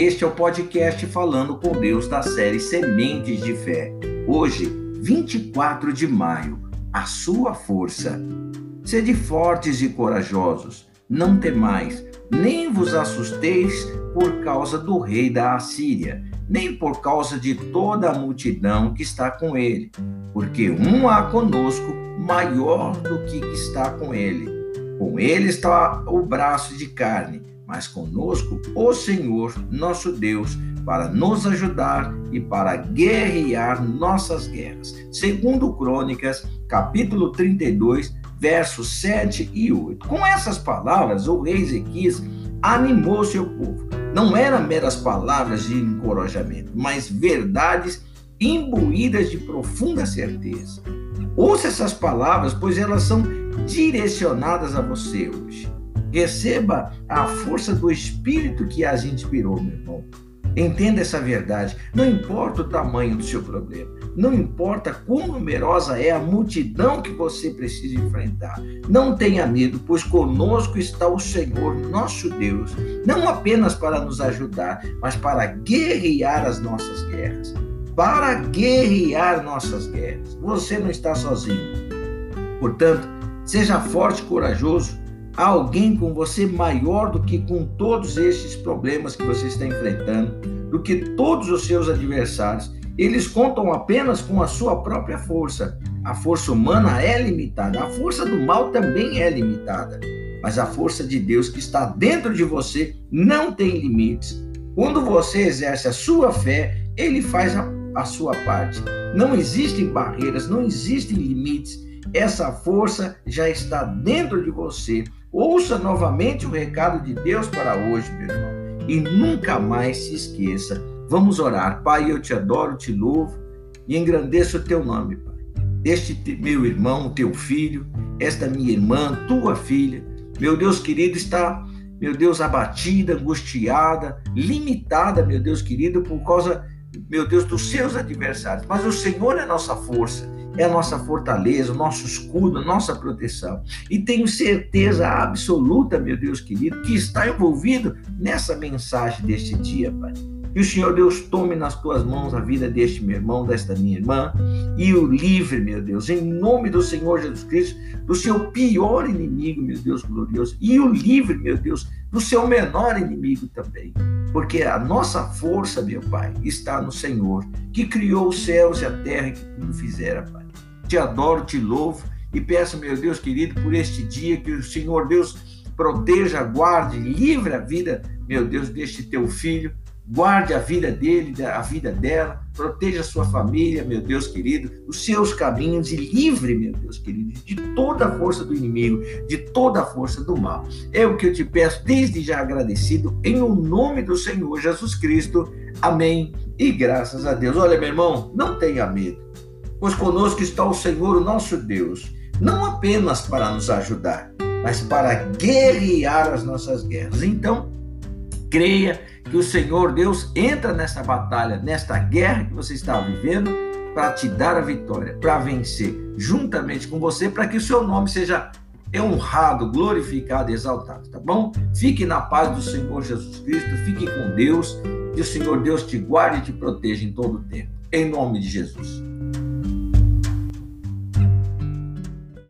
Este é o podcast Falando com Deus da série Sementes de Fé. Hoje, 24 de maio, a sua força. Sede fortes e corajosos, não temais, nem vos assusteis por causa do rei da Assíria, nem por causa de toda a multidão que está com ele, porque um há conosco maior do que está com ele. Com ele está o braço de carne mas conosco o Senhor, nosso Deus, para nos ajudar e para guerrear nossas guerras. Segundo Crônicas, capítulo 32, versos 7 e 8. Com essas palavras, o rei Ezequias animou seu povo. Não eram meras palavras de encorajamento, mas verdades imbuídas de profunda certeza. Ouça essas palavras, pois elas são direcionadas a você hoje. Receba a força do Espírito que as inspirou, meu irmão. Entenda essa verdade. Não importa o tamanho do seu problema, não importa quão numerosa é a multidão que você precisa enfrentar. Não tenha medo, pois conosco está o Senhor, nosso Deus, não apenas para nos ajudar, mas para guerrear as nossas guerras. Para guerrear nossas guerras. Você não está sozinho. Portanto, seja forte e corajoso alguém com você maior do que com todos estes problemas que você está enfrentando, do que todos os seus adversários. Eles contam apenas com a sua própria força. A força humana é limitada, a força do mal também é limitada. Mas a força de Deus que está dentro de você não tem limites. Quando você exerce a sua fé, ele faz a, a sua parte. Não existem barreiras, não existem limites. Essa força já está dentro de você. Ouça novamente o recado de Deus para hoje, meu irmão, e nunca mais se esqueça. Vamos orar. Pai, eu te adoro, te louvo e engrandeço o teu nome, Pai. Este meu irmão, teu filho, esta minha irmã, tua filha, meu Deus querido, está, meu Deus, abatida, angustiada, limitada, meu Deus querido, por causa, meu Deus, dos seus adversários. Mas o Senhor é nossa força é a nossa fortaleza, o nosso escudo, a nossa proteção. E tenho certeza absoluta, meu Deus querido, que está envolvido nessa mensagem deste dia, Pai. Que o Senhor Deus tome nas tuas mãos a vida deste meu irmão, desta minha irmã, e o livre, meu Deus, em nome do Senhor Jesus Cristo, do seu pior inimigo, meu Deus glorioso, e o livre, meu Deus, do seu menor inimigo também. Porque a nossa força, meu Pai, está no Senhor, que criou os céus e a terra que tudo fizera, Pai te adoro, te louvo e peço, meu Deus querido, por este dia que o Senhor Deus proteja, guarde, livre a vida, meu Deus, deste teu filho, guarde a vida dele, a vida dela, proteja a sua família, meu Deus querido, os seus caminhos e livre, meu Deus querido, de toda a força do inimigo, de toda a força do mal. É o que eu te peço, desde já agradecido, em o nome do Senhor Jesus Cristo. Amém. E graças a Deus. Olha, meu irmão, não tenha medo pois conosco está o Senhor, o nosso Deus, não apenas para nos ajudar, mas para guerrear as nossas guerras. Então, creia que o Senhor Deus entra nessa batalha, nesta guerra que você está vivendo, para te dar a vitória, para vencer juntamente com você, para que o seu nome seja honrado, glorificado e exaltado, tá bom? Fique na paz do Senhor Jesus Cristo, fique com Deus, que o Senhor Deus te guarde e te proteja em todo o tempo. Em nome de Jesus.